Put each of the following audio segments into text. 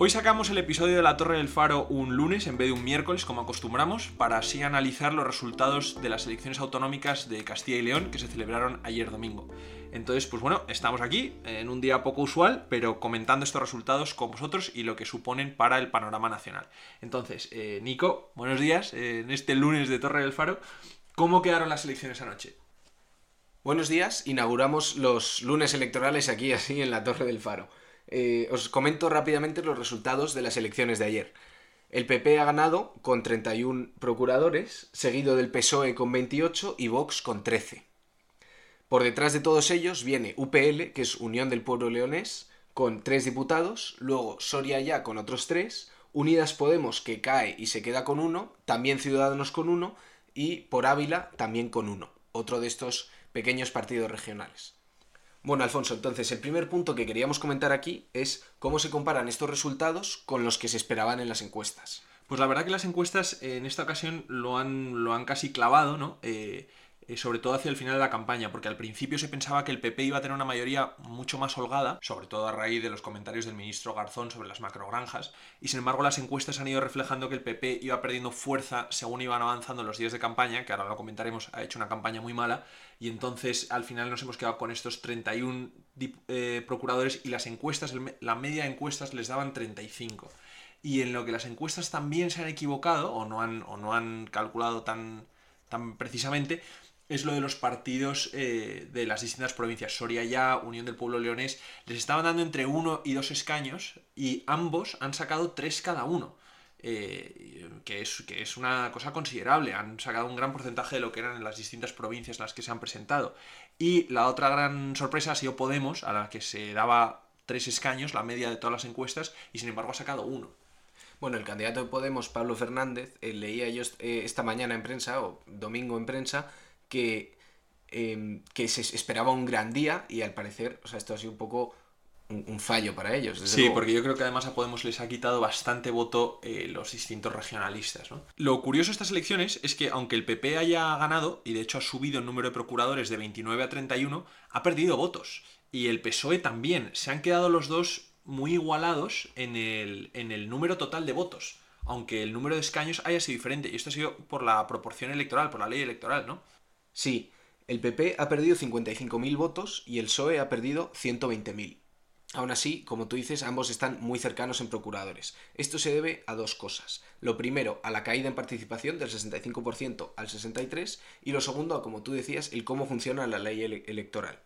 Hoy sacamos el episodio de la Torre del Faro un lunes en vez de un miércoles, como acostumbramos, para así analizar los resultados de las elecciones autonómicas de Castilla y León que se celebraron ayer domingo. Entonces, pues bueno, estamos aquí en un día poco usual, pero comentando estos resultados con vosotros y lo que suponen para el panorama nacional. Entonces, eh, Nico, buenos días eh, en este lunes de Torre del Faro. ¿Cómo quedaron las elecciones anoche? Buenos días, inauguramos los lunes electorales aquí así en la Torre del Faro. Eh, os comento rápidamente los resultados de las elecciones de ayer. El PP ha ganado con 31 procuradores, seguido del PSOE con 28 y Vox con 13. Por detrás de todos ellos viene UPL, que es Unión del Pueblo Leonés, con 3 diputados, luego Soria Ya con otros 3, Unidas Podemos, que cae y se queda con 1, también Ciudadanos con 1 y por Ávila también con 1, otro de estos pequeños partidos regionales. Bueno, Alfonso, entonces el primer punto que queríamos comentar aquí es cómo se comparan estos resultados con los que se esperaban en las encuestas. Pues la verdad que las encuestas en esta ocasión lo han, lo han casi clavado, ¿no? Eh, eh, sobre todo hacia el final de la campaña, porque al principio se pensaba que el PP iba a tener una mayoría mucho más holgada, sobre todo a raíz de los comentarios del ministro Garzón sobre las macrogranjas, y sin embargo las encuestas han ido reflejando que el PP iba perdiendo fuerza según iban avanzando los días de campaña, que ahora lo comentaremos, ha hecho una campaña muy mala, y entonces al final nos hemos quedado con estos 31 eh, procuradores y las encuestas, la media de encuestas les daban 35. Y en lo que las encuestas también se han equivocado o no han, o no han calculado tan, tan precisamente, es lo de los partidos eh, de las distintas provincias. Soria ya, Unión del Pueblo Leonés, les estaban dando entre uno y dos escaños y ambos han sacado tres cada uno. Eh, que, es, que es una cosa considerable. Han sacado un gran porcentaje de lo que eran en las distintas provincias las que se han presentado. Y la otra gran sorpresa ha sido Podemos, a la que se daba tres escaños, la media de todas las encuestas, y sin embargo ha sacado uno. Bueno, el candidato de Podemos, Pablo Fernández, eh, leía yo esta mañana en prensa, o domingo en prensa, que, em, que se esperaba un gran día y al parecer, o sea, esto ha sido un poco un, fallo para ellos. sí, porque yo creo que además a Podemos les ha quitado bastante voto eh, los distintos regionalistas. Lo curioso de estas elecciones es que aunque el PP haya ganado, y de hecho ha subido el número de procuradores de 29 a 31, ha perdido votos. Y el PSOE también. Se han quedado los dos muy igualados en el, en el número total de votos aunque el número de escaños haya sido diferente. Y esto ha sido por la proporción electoral, por la ley electoral, ¿no? Sí, el PP ha perdido 55.000 votos y el PSOE ha perdido 120.000. Aún así, como tú dices, ambos están muy cercanos en procuradores. Esto se debe a dos cosas. Lo primero, a la caída en participación del 65% al 63% y lo segundo, a como tú decías, el cómo funciona la ley electoral.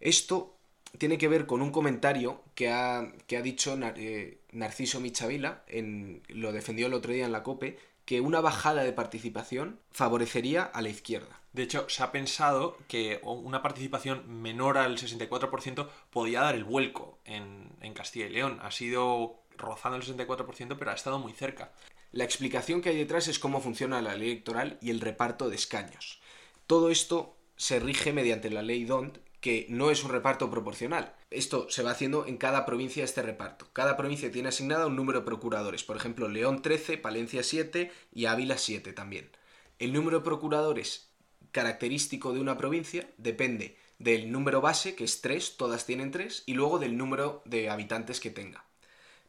Esto tiene que ver con un comentario que ha, que ha dicho eh, Narciso Michavila, en, lo defendió el otro día en la COPE, que una bajada de participación favorecería a la izquierda. De hecho, se ha pensado que una participación menor al 64% podía dar el vuelco en, Castilla y León. Ha sido rozando el 64%, pero ha estado muy cerca. La explicación que hay detrás es cómo funciona la ley electoral y el reparto de escaños. Todo esto se rige mediante la ley DONT, que no es un reparto proporcional. Esto se va haciendo en cada provincia este reparto. Cada provincia tiene asignada un número de procuradores. Por ejemplo, León 13, Palencia 7 y Ávila 7 también. El número de procuradores característico de una provincia depende del número base, que es 3, todas tienen 3, y luego del número de habitantes que tenga.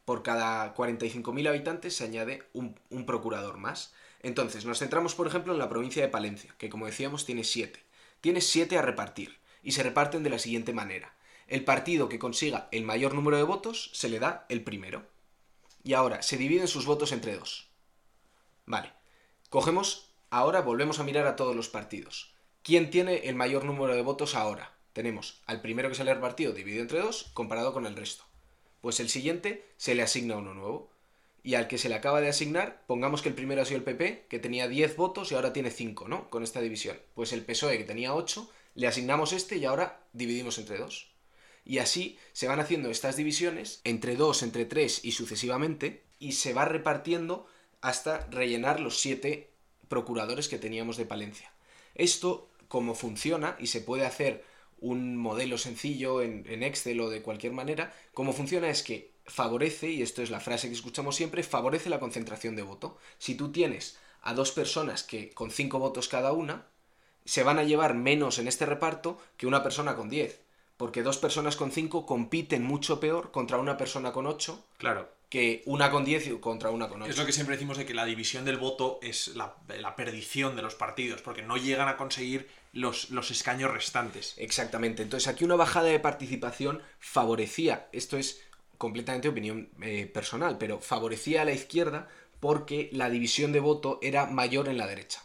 Por cada 45.000 habitantes se añade un, un procurador más. Entonces, nos centramos, por ejemplo, en la provincia de Palencia, que como decíamos tiene 7. Tiene 7 a repartir y se reparten de la siguiente manera. El partido que consiga el mayor número de votos se le da el primero. Y ahora, se dividen sus votos entre dos. Vale. Cogemos, ahora volvemos a mirar a todos los partidos. ¿Quién tiene el mayor número de votos ahora? Tenemos al primero que se le ha repartido dividido entre dos comparado con el resto. Pues el siguiente se le asigna uno nuevo. Y al que se le acaba de asignar, pongamos que el primero ha sido el PP, que tenía 10 votos y ahora tiene 5, ¿no? Con esta división. Pues el PSOE, que tenía 8, le asignamos este y ahora dividimos entre dos. Y así se van haciendo estas divisiones entre dos, entre tres y sucesivamente, y se va repartiendo hasta rellenar los siete procuradores que teníamos de Palencia. Esto, como funciona, y se puede hacer un modelo sencillo en, en, Excel o de cualquier manera, como funciona es que favorece, y esto es la frase que escuchamos siempre, favorece la concentración de voto. Si tú tienes a dos personas que con cinco votos cada una, se van a llevar menos en este reparto que una persona con 10. porque dos personas con 5 compiten mucho peor contra una persona con 8 Claro. que una con 10 contra una con 8. Es lo que siempre decimos de que la división del voto es la, la perdición de los partidos, porque no llegan a conseguir los, los escaños restantes. Exactamente. Entonces aquí una bajada de participación favorecía, esto es completamente opinión eh, personal, pero favorecía a la izquierda porque la división de voto era mayor en la derecha.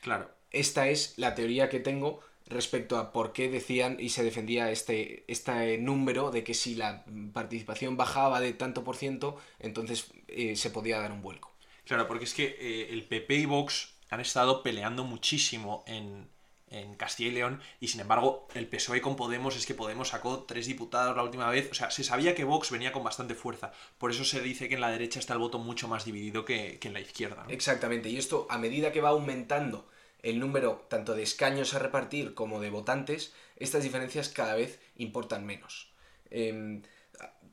Claro. Esta es la teoría que tengo respecto a por qué decían y se defendía este, este número de que si la participación bajaba de tanto por ciento, entonces eh, se podía dar un vuelco. Claro, porque es que eh, el PP y Vox han estado peleando muchísimo en, en Castilla y León y sin embargo el PSOE con Podemos es que Podemos sacó tres diputados la última vez, o sea, se sabía que Vox venía con bastante fuerza, por eso se dice que en la derecha está el voto mucho más dividido que, que en la izquierda. ¿no? Exactamente, y esto a medida que va aumentando el número tanto de escaños a repartir como de votantes, estas diferencias cada vez importan menos. Eh,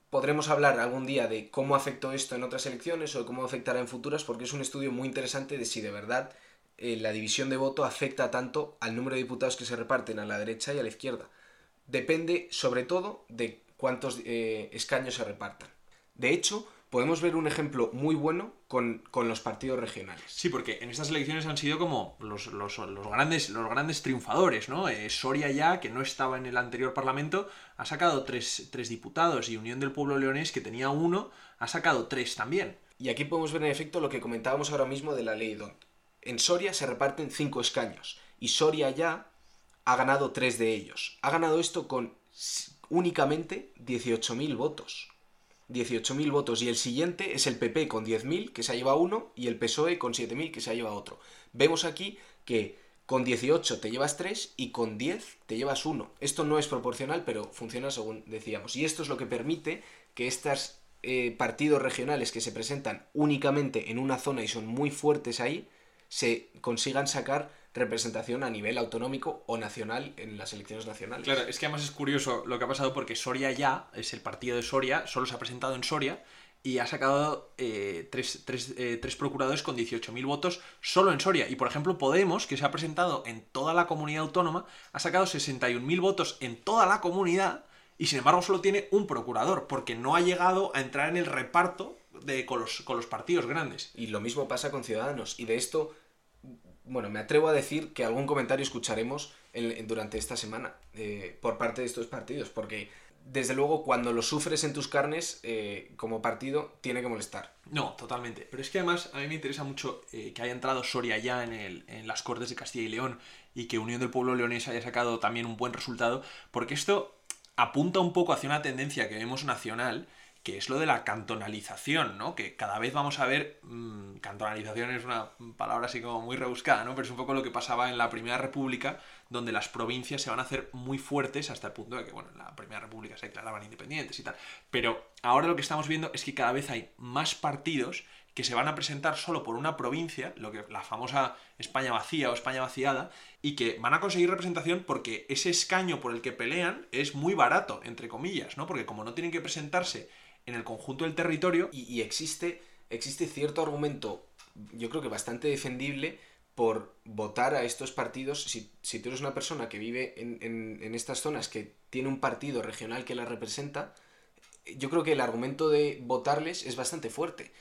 podremos hablar algún día de cómo afectó esto en otras elecciones o de cómo afectará en futuras, porque es un estudio muy interesante de si de verdad eh, la división de voto afecta tanto al número de diputados que se reparten a la derecha y a la izquierda. Depende sobre todo de cuántos eh, escaños se repartan. De hecho, podemos ver un ejemplo muy bueno con, con los partidos regionales. Sí, porque en estas elecciones han sido como los, los, los grandes, los grandes triunfadores, ¿no? Eh, Soria ya, que no estaba en el anterior parlamento, ha sacado tres, tres diputados y Unión del Pueblo Leonés, que tenía uno, ha sacado tres también. Y aquí podemos ver en efecto lo que comentábamos ahora mismo de la ley DONT. En Soria se reparten cinco escaños y Soria ya ha ganado tres de ellos. Ha ganado esto con únicamente 18.000 votos. 18.000 votos y el siguiente es el PP con 10.000 que se ha llevado uno y el PSOE con 7.000 que se ha llevado otro. Vemos aquí que con 18 te llevas 3 y con 10 te llevas 1. Esto no es proporcional, pero funciona según decíamos. Y esto es lo que permite que estos eh, partidos regionales que se presentan únicamente en una zona y son muy fuertes ahí, se consigan sacar representación a nivel autonómico o nacional en las elecciones nacionales. Claro, es que además es curioso lo que ha pasado porque Soria ya, es el partido de Soria, solo se ha presentado en Soria y ha sacado eh, tres, tres, eh, tres, procuradores con 18.000 votos solo en Soria. Y por ejemplo, Podemos, que se ha presentado en toda la comunidad autónoma, ha sacado 61.000 votos en toda la comunidad y sin embargo solo tiene un procurador porque no ha llegado a entrar en el reparto de, con, los, con los partidos grandes. Y lo mismo pasa con Ciudadanos. Y de esto bueno, me atrevo a decir que algún comentario escucharemos en, durante esta semana eh, por parte de estos partidos, porque desde luego cuando lo sufres en tus carnes eh, como partido tiene que molestar. No, totalmente. Pero es que además a mí me interesa mucho eh, que haya entrado Soria ya en, el, en las Cortes de Castilla y León y que Unión del Pueblo Leonés haya sacado también un buen resultado, porque esto apunta un poco hacia una tendencia que vemos nacional que es lo de la cantonalización, ¿no? Que cada vez vamos a ver, mmm, cantonalización es una palabra así como muy rebuscada, ¿no? Pero es un poco lo que pasaba en la Primera República, donde las provincias se van a hacer muy fuertes hasta el punto de que, bueno, en la Primera República se declaraban independientes y tal. Pero ahora lo que estamos viendo es que cada vez hay más partidos que se van a presentar solo por una provincia, lo que la famosa España vacía o España vaciada, y que van a conseguir representación porque ese escaño por el que pelean es muy barato, entre comillas, ¿no? Porque como no tienen que presentarse en el conjunto del territorio. Y, existe, existe cierto argumento, yo creo que bastante defendible, por votar a estos partidos. Si, si tú eres una persona que vive en, en, en, estas zonas, que tiene un partido regional que la representa, yo creo que el argumento de votarles es bastante fuerte.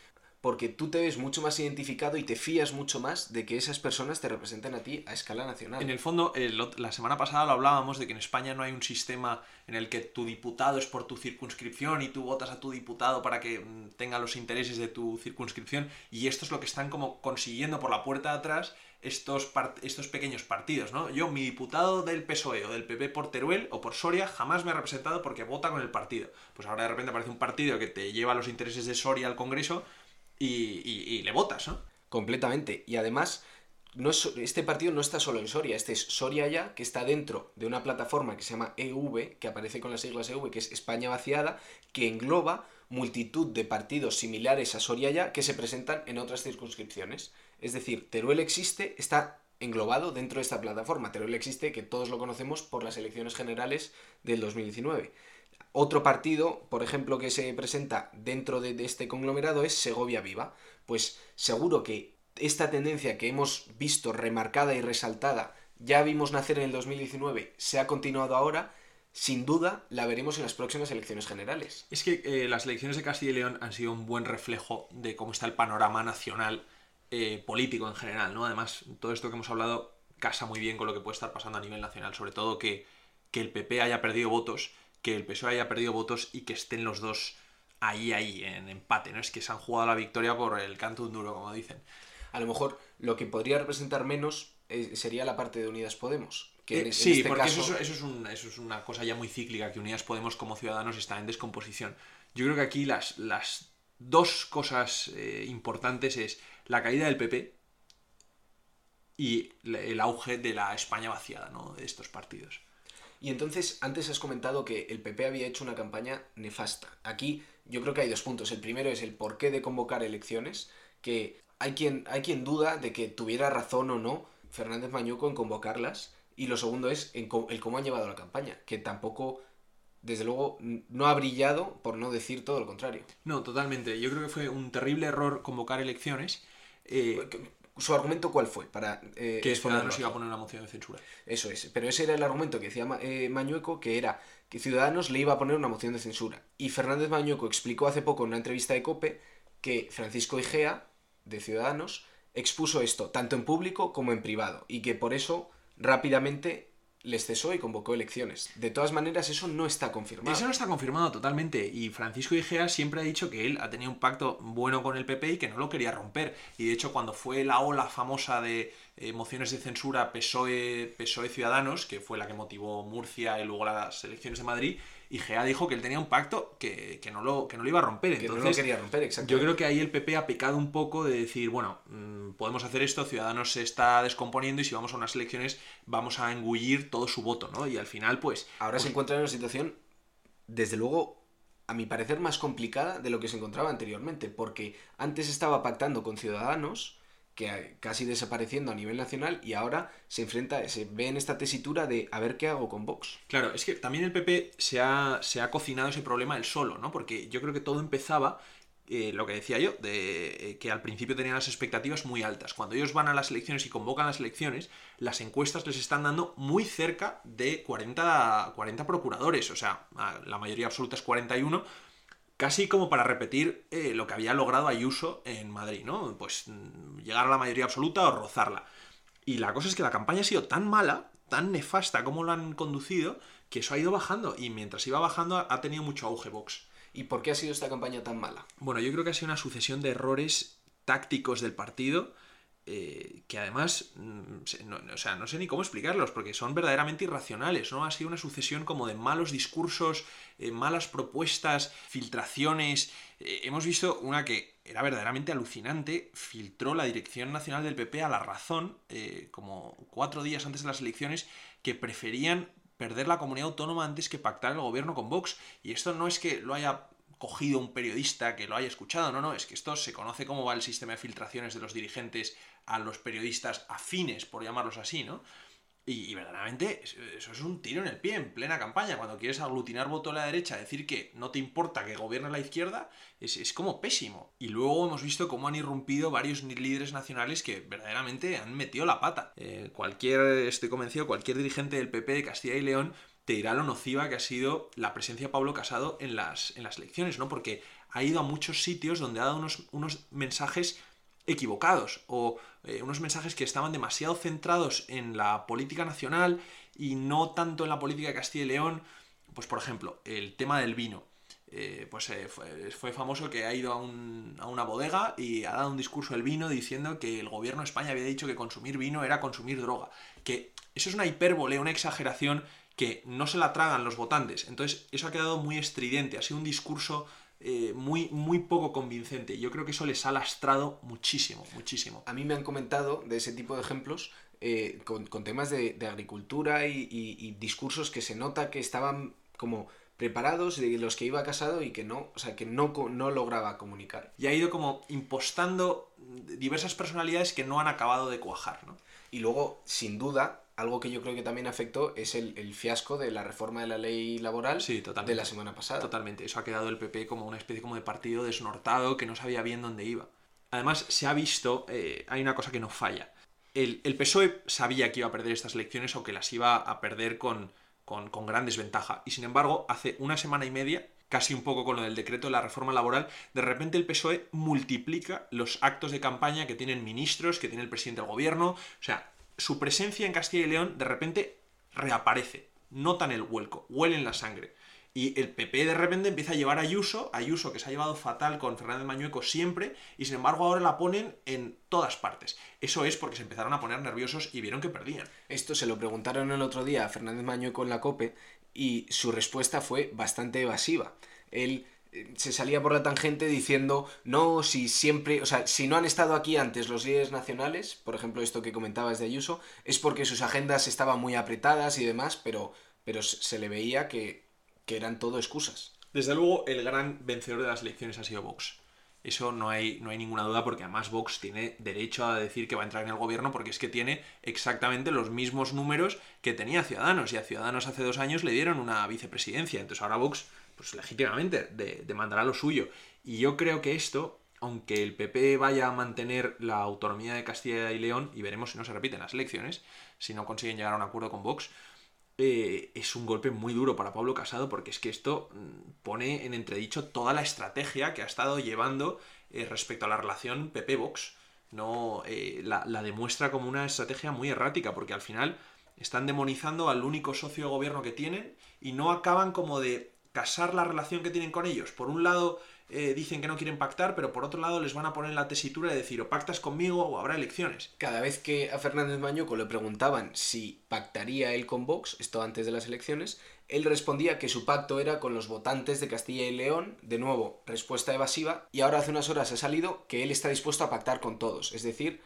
Porque tú te ves mucho más identificado y te fías mucho más de que esas personas te representen a ti a escala nacional. En el fondo, el, la semana pasada lo hablábamos de que en España no hay un sistema en el que tu diputado es por tu circunscripción y tú votas a tu diputado para que tenga los intereses de tu circunscripción y esto es lo que están como consiguiendo por la puerta de atrás estos, estos pequeños partidos, ¿no? Yo, mi diputado del PSOE o del PP por Teruel o por Soria jamás me ha representado porque vota con el partido. Pues ahora de repente aparece un partido que te lleva los intereses de Soria al Congreso y, le votas, ¿no? Completamente. Y además, este partido no está solo en Soria, este es Soria ya, que está dentro de una plataforma que se llama EV, que aparece con las siglas EV, que es España vaciada, que engloba multitud de partidos similares a Soria ya que se presentan en otras circunscripciones. Es decir, Teruel existe, está englobado dentro de esta plataforma. Teruel existe, que todos lo conocemos por las elecciones generales del 2019. Otro partido, por ejemplo, que se presenta dentro de, este conglomerado es Segovia Viva. Pues seguro que esta tendencia que hemos visto remarcada y resaltada, ya vimos nacer en el 2019, se ha continuado ahora, sin duda la veremos en las próximas elecciones generales. Es que eh, las elecciones de Castilla y León han sido un buen reflejo de cómo está el panorama nacional eh, político en general, ¿no? Además, todo esto que hemos hablado casa muy bien con lo que puede estar pasando a nivel nacional, sobre todo que, que el PP haya perdido votos, que el PSOE haya perdido votos y que estén los dos ahí, ahí, en empate, ¿no? Es que se han jugado la victoria por el canto un duro, como dicen. A lo mejor lo que podría representar menos eh, sería la parte de Unidas Podemos. Que en- Eh, en sí, este porque caso- eso, es, eso, es un- eso es una cosa ya muy cíclica, que Unidas Podemos como Ciudadanos está en descomposición. Yo creo que aquí las, las dos cosas eh, importantes es la caída del PP y el auge de la España vaciada, ¿no? De estos partidos. Y entonces, antes has comentado que el PP había hecho una campaña nefasta. Aquí yo creo que hay dos puntos. El primero es el porqué de convocar elecciones, que hay quien, hay quien duda de que tuviera razón o no Fernández Mañuco en convocarlas. Y lo segundo es en el cómo han llevado la campaña, que tampoco, desde luego, no ha brillado, por no decir todo lo contrario. No, totalmente. Yo creo que fue un terrible error convocar elecciones. eh, ¿Su argumento cuál fue? Para, eh, que Ciudadanos iba a poner una moción de censura. Eso es, pero ese era el argumento que decía eh, Mañueco, que era que Ciudadanos le iba a poner una moción de censura. Y Fernández Mañueco explicó hace poco en una entrevista de COPE que Francisco Igea, de Ciudadanos, expuso esto tanto en público como en privado, y que por eso rápidamente les cesó y convocó elecciones. De todas maneras, eso no está confirmado. Eso no está confirmado totalmente. Y Francisco Igea siempre ha dicho que él ha tenido un pacto bueno con el PP y que no lo quería romper. Y de hecho, cuando fue la ola famosa de eh, mociones de censura PSOE, PSOE Ciudadanos, que fue la que motivó Murcia y luego las elecciones de Madrid, Igea dijo que él tenía un pacto que, que no, lo, que no lo iba a romper. que no lo quería romper, exacto. yo creo que ahí el PP ha pecado un poco de decir, bueno, mm, podemos hacer esto, Ciudadanos se está descomponiendo y si vamos a unas elecciones vamos a engullir todo su voto, ¿no? Y al final, pues... Ahora se pues, encuentra en una situación, desde luego, a mi parecer, más complicada de lo que se encontraba anteriormente, porque antes estaba pactando con Ciudadanos, que eh, casi desapareciendo a nivel nacional, y ahora se enfrenta, se ve en esta tesitura de a ver qué hago con Vox. Claro, es que también el PP se ha, se ha cocinado ese problema él solo, ¿no? Porque yo creo que todo empezaba, eh, lo que decía yo, de eh, que al principio tenían las expectativas muy altas. Cuando ellos van a las elecciones y convocan las elecciones, las encuestas les están dando muy cerca de 40, 40 procuradores, o sea, la mayoría absoluta es 41, casi como para repetir eh, lo que había logrado Ayuso en Madrid, ¿no? Pues mm, llegar a la mayoría absoluta o rozarla. Y la cosa es que la campaña ha sido tan mala, tan nefasta como lo han conducido, que eso ha ido bajando. Y mientras iba bajando ha- ha tenido mucho auge Vox. ¿Y por qué ha sido esta campaña tan mala? Bueno, yo creo que ha sido una sucesión de errores tácticos del partido eh, que además, mm, no, o sea, no sé ni cómo explicarlos, porque son verdaderamente irracionales, ¿no? Ha sido una sucesión como de malos discursos, eh, malas propuestas, filtraciones. Eh, hemos visto una que era verdaderamente alucinante, filtró la Dirección Nacional del PP a la razón, como cuatro días antes de las elecciones, que preferían perder la comunidad autónoma antes que pactar el gobierno con Vox. Y esto no es que lo haya cogido un periodista que lo haya escuchado, no, no, es que esto se conoce cómo va el sistema de filtraciones de los dirigentes a los periodistas afines, por llamarlos así, ¿no? Y, verdaderamente es- eso es un tiro en el pie en plena campaña. Cuando quieres aglutinar voto a la derecha, decir que no te importa que gobierne la izquierda, es, es como pésimo. Y luego hemos visto cómo han irrumpido varios líderes nacionales que verdaderamente han metido la pata. Eh, cualquier, estoy convencido, cualquier dirigente del PP de Castilla y León te dirá lo nociva que ha sido la presencia de Pablo Casado en las, en las elecciones, ¿no? Porque ha ido a muchos sitios donde ha dado unos, unos mensajes equivocados o eh, unos mensajes que estaban demasiado centrados en la política nacional y no tanto en la política de Castilla y León. Pues por ejemplo, el tema del vino. Eh, pues eh, fue, famoso que ha ido a, a una bodega y ha dado un discurso del vino diciendo que el gobierno de España había dicho que consumir vino era consumir droga. Que eso es una hipérbole, una exageración que no se la tragan los votantes. Entonces, eso ha quedado muy estridente, ha sido un discurso eh, muy, muy poco convincente. Yo creo que eso les ha lastrado muchísimo, muchísimo. A mí me han comentado de ese tipo de ejemplos eh, con, con temas de, de agricultura y, y- y discursos que se nota que estaban como preparados de los que iba casado y que no, o sea, que no, no lograba comunicar. Y ha ido como impostando diversas personalidades que no han acabado de cuajar, ¿no? Y luego, sin duda, algo que yo creo que también afectó es el, el fiasco de la reforma de la ley laboral Sí, de la semana pasada. Totalmente. Eso ha quedado el PP como una especie como de partido desnortado que no sabía bien dónde iba. Además, se ha visto, eh, hay una cosa que no falla. El, el PSOE sabía que iba a perder estas elecciones o que las iba a perder con con, con gran desventaja. Y sin embargo, hace una semana y media casi un poco con lo del decreto de la reforma laboral, de repente el PSOE multiplica los actos de campaña que tienen ministros, que tiene el presidente del gobierno. O sea, su presencia en Castilla y León de repente reaparece. Notan el vuelco, huelen la sangre. Y el PP de repente empieza a llevar a Ayuso, Ayuso que se ha llevado fatal con Fernández Mañueco siempre, y sin embargo ahora la ponen en todas partes. Eso es porque se empezaron a poner nerviosos y vieron que perdían. Esto se lo preguntaron el otro día a Fernández Mañueco en la COPE y su respuesta fue bastante evasiva. Él se salía por la tangente diciendo, no, si siempre, o sea, si no han estado aquí antes los líderes nacionales, por ejemplo esto que comentabas de Ayuso, es porque sus agendas estaban muy apretadas y demás, pero, pero se le veía que que eran todo excusas. Desde luego, el gran vencedor de las elecciones ha sido Vox. Eso no hay, no hay ninguna duda porque además Vox tiene derecho a decir que va a entrar en el gobierno porque es que tiene exactamente los mismos números que tenía Ciudadanos y a Ciudadanos hace dos años le dieron una vicepresidencia. Entonces ahora Vox, pues legítimamente, demandará lo suyo. Y yo creo que esto, aunque el PP vaya a mantener la autonomía de Castilla y León, y veremos si no se repiten las elecciones, si no consiguen llegar a un acuerdo con Vox, eh, es un golpe muy duro para Pablo Casado porque es que esto mm, pone en entredicho toda la estrategia que ha estado llevando eh, respecto a la relación PP-Vox. No, eh, la, la, demuestra como una estrategia muy errática porque al final están demonizando al único socio de gobierno que tienen y no acaban como de casar la relación que tienen con ellos. Por un lado, eh, dicen que no quieren pactar, pero por otro lado les van a poner la tesitura de decir o pactas conmigo o habrá elecciones. Cada vez que a Fernández Mañuco le preguntaban si pactaría él con Vox, esto antes de las elecciones, él respondía que su pacto era con los votantes de Castilla y León, de nuevo, respuesta evasiva, y ahora hace unas horas ha salido que él está dispuesto a pactar con todos, es decir,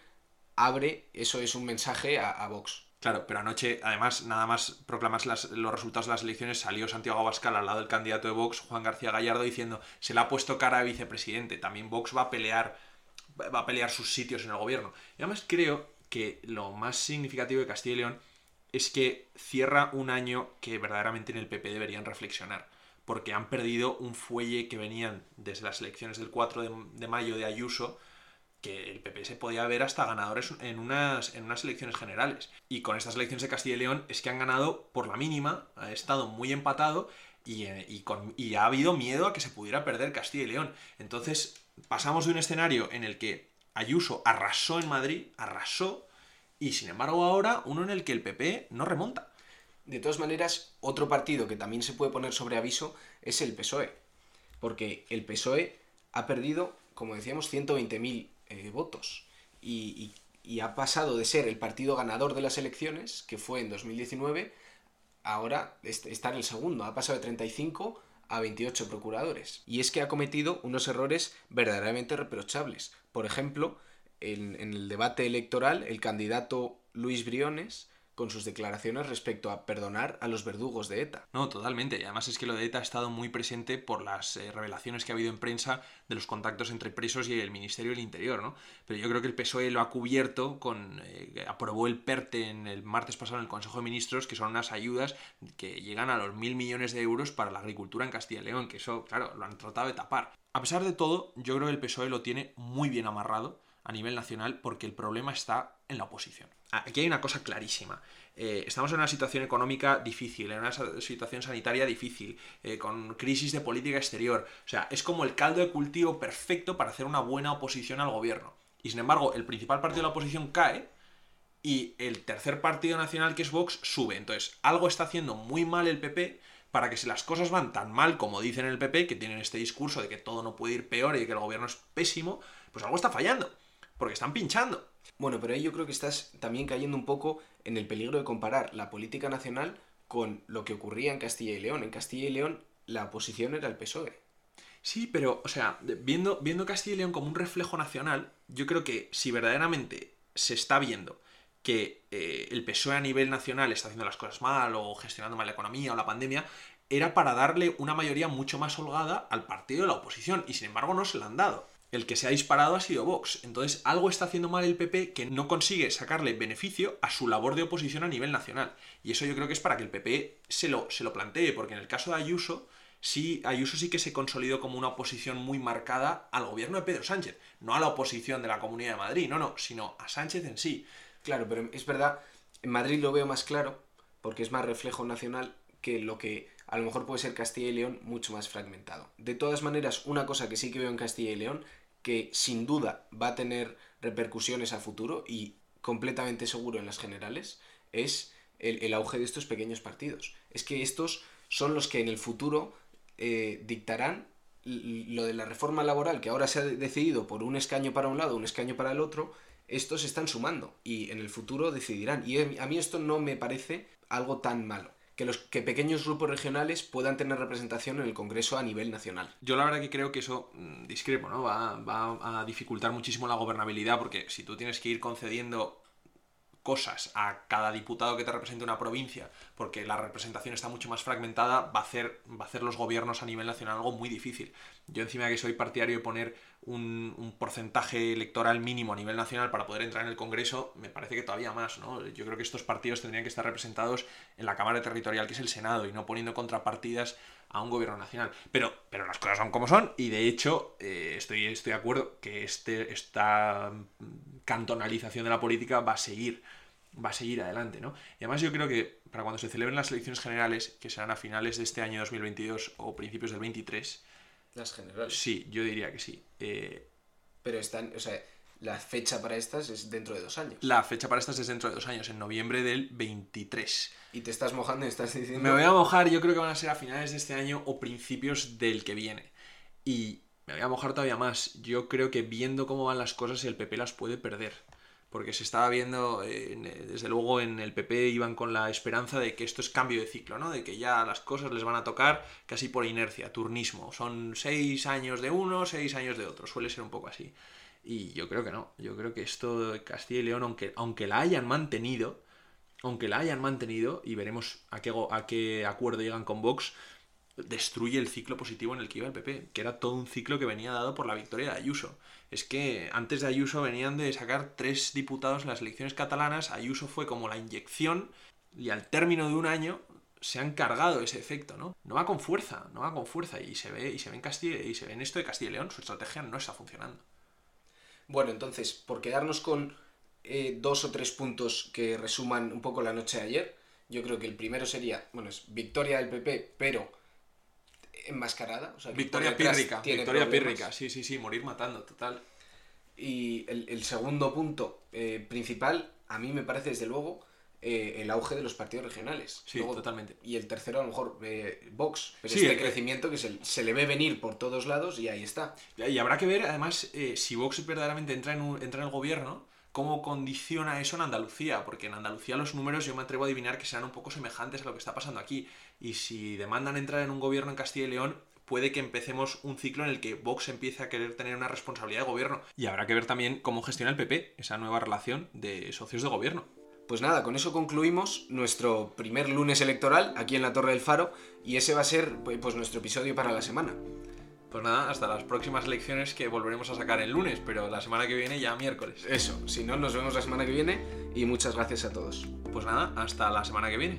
abre, eso es un mensaje a, a Vox. Claro, pero anoche, además, nada más proclamas los resultados de las elecciones, salió Santiago Abascal al lado del candidato de Vox, Juan García Gallardo, diciendo se le ha puesto cara a vicepresidente. También Vox va a pelear, va a pelear sus sitios en el gobierno. Y además creo que lo más significativo de Castilla y León es que cierra un año que verdaderamente en el PP deberían reflexionar. Porque han perdido un fuelle que venían desde las elecciones del 4 de, de mayo de Ayuso, que el PP se podía ver hasta ganadores en unas, en unas elecciones generales. Y con estas elecciones de Castilla y León es que han ganado por la mínima, ha estado muy empatado y, eh, con, y ha habido miedo a que se pudiera perder Castilla y León. Entonces pasamos de un escenario en el que Ayuso arrasó en Madrid, arrasó, y sin embargo ahora uno en el que el PP no remonta. De todas maneras, otro partido que también se puede poner sobre aviso es el PSOE. Porque el PSOE ha perdido, como decíamos, 120.000 eh, votos. Y, ha pasado de ser el partido ganador de las elecciones, que fue en 2019, ahora está en el segundo. Ha pasado de 35 a 28 procuradores. Y es que ha cometido unos errores verdaderamente reprochables. Por ejemplo, en, en el debate electoral, el candidato Luis Briones con sus declaraciones respecto a perdonar a los verdugos de ETA. No, totalmente. Y además es que lo de ETA ha estado muy presente por las eh, revelaciones que ha habido en prensa de los contactos entre presos y el Ministerio del Interior, ¿no? Pero yo creo que el PSOE lo ha cubierto con... Eh, aprobó el PERTE en el martes pasado en el Consejo de Ministros, que son unas ayudas que llegan a los mil millones de euros para la agricultura en Castilla y León, que eso, claro, lo han tratado de tapar. A pesar de todo, yo creo que el PSOE lo tiene muy bien amarrado a nivel nacional porque el problema está en la oposición. Aquí hay una cosa clarísima. Eh, estamos en una situación económica difícil, en una situación sanitaria difícil, eh, con crisis de política exterior. O sea, es como el caldo de cultivo perfecto para hacer una buena oposición al gobierno. Y sin embargo, el principal partido de la oposición cae y el tercer partido nacional, que es Vox, sube. Entonces, algo está haciendo muy mal el PP para que si las cosas van tan mal como dicen el PP, que tienen este discurso de que todo no puede ir peor y que el gobierno es pésimo, pues algo está fallando porque están pinchando. Bueno, pero ahí yo creo que estás también cayendo un poco en el peligro de comparar la política nacional con lo que ocurría en Castilla y León. En Castilla y León la oposición era el PSOE. Sí, pero, o sea, viendo, Castilla y León como un reflejo nacional, yo creo que si verdaderamente se está viendo que eh, el PSOE a nivel nacional está haciendo las cosas mal o gestionando mal la economía o la pandemia, era para darle una mayoría mucho más holgada al partido de la oposición y sin embargo no se la han dado el que se ha disparado ha sido Vox. Entonces, algo está haciendo mal el PP que no consigue sacarle beneficio a su labor de oposición a nivel nacional. Y eso yo creo que es para que el PP se lo, se lo plantee, porque en el caso de Ayuso, sí, Ayuso sí que se consolidó como una oposición muy marcada al gobierno de Pedro Sánchez. No a la oposición de la Comunidad de Madrid, no, no, sino a Sánchez en sí. Claro, pero es verdad, en Madrid lo veo más claro, porque es más reflejo nacional que lo que a lo mejor puede ser Castilla y León mucho más fragmentado. De todas maneras, una cosa que sí que veo en Castilla y León, que sin duda va a tener repercusiones a futuro y completamente seguro en las generales, es el, auge de estos pequeños partidos. Es que estos son los que en el futuro eh, dictarán lo de la reforma laboral, que ahora se ha decidido por un escaño para un lado, un escaño para el otro, estos están sumando y en el futuro decidirán. Y a mí esto no me parece algo tan malo que los que pequeños grupos regionales puedan tener representación en el Congreso a nivel nacional. Yo la verdad que creo que eso mm, discrepo, ¿no? Va, va a dificultar muchísimo la gobernabilidad porque si tú tienes que ir concediendo cosas a cada diputado que te represente una provincia, porque la representación está mucho más fragmentada, va a hacer, va a hacer los gobiernos a nivel nacional algo muy difícil. Yo encima de que soy partidario de poner un, porcentaje electoral mínimo a nivel nacional para poder entrar en el Congreso, me parece que todavía más, ¿no? Yo creo que estos partidos tendrían que estar representados en la Cámara Territorial, que es el Senado, y no poniendo contrapartidas a un gobierno nacional. Pero, pero las cosas son como son, y de hecho eh, estoy, estoy de acuerdo que este, esta cantonalización de la política va a seguir va a seguir adelante, ¿no? Y además yo creo que para cuando se celebren las elecciones generales, que serán a finales de este año 2022 o principios del 23, las generales. Sí, yo diría que sí. Eh, Pero están, o sea, la fecha para estas es dentro de dos años. La fecha para estas es dentro de dos años, en noviembre del 23. ¿Y te estás mojando y estás diciendo? Me voy a mojar, yo creo que van a ser a finales de este año o principios del que viene. Y me voy a mojar todavía más. Yo creo que viendo cómo van las cosas, el PP las puede perder porque se estaba viendo, eh, desde luego en el PP iban con la esperanza de que esto es cambio de ciclo, ¿no? De que ya las cosas les van a tocar casi por inercia, turnismo. Son seis años de uno, seis años de otro, suele ser un poco así. Y yo creo que no, yo creo que esto Castilla y León, aunque, aunque la hayan mantenido, aunque la hayan mantenido, y veremos a qué, a qué acuerdo llegan con Vox, destruye el ciclo positivo en el que iba el PP, que era todo un ciclo que venía dado por la victoria de Ayuso. Es que antes de Ayuso venían de sacar tres diputados en las elecciones catalanas, Ayuso fue como la inyección y al término de un año se han cargado ese efecto, ¿no? No va con fuerza, no va con fuerza y se ve y se ve en Castilla y se ve en esto de Castilla y León, su estrategia no está funcionando. Bueno, entonces, por quedarnos con eh, dos o tres puntos que resuman un poco la noche de ayer, yo creo que el primero sería, bueno, es victoria del PP, pero enmascarada. O sea, victoria pírrica, victoria pírrica, sí, sí, sí, morir matando, total. Y el, segundo punto eh, principal, a mí me parece desde luego eh, el auge de los partidos regionales. Sí, totalmente. Y el tercero, a lo mejor, eh, Vox. Pero sí, este crecimiento que se, se, le ve venir por todos lados y ahí está. Y habrá que ver, además, si Vox verdaderamente entra en, entra en el gobierno, cómo condiciona eso en Andalucía, porque en Andalucía los números yo me atrevo a adivinar que serán un poco semejantes a lo que está pasando aquí. Y si demandan entrar en un gobierno en Castilla y León, puede que empecemos un ciclo en el que Vox empiece a querer tener una responsabilidad de gobierno. Y habrá que ver también cómo gestiona el PP esa nueva relación de socios de gobierno. Pues nada, con eso concluimos nuestro primer lunes electoral aquí en la Torre del Faro y ese va a ser pues nuestro episodio para la semana. Pues nada, hasta las próximas elecciones que volveremos a sacar el lunes, pero la semana que viene ya miércoles. Eso, si no, nos vemos la semana que viene y muchas gracias a todos. Pues nada, hasta la semana que viene.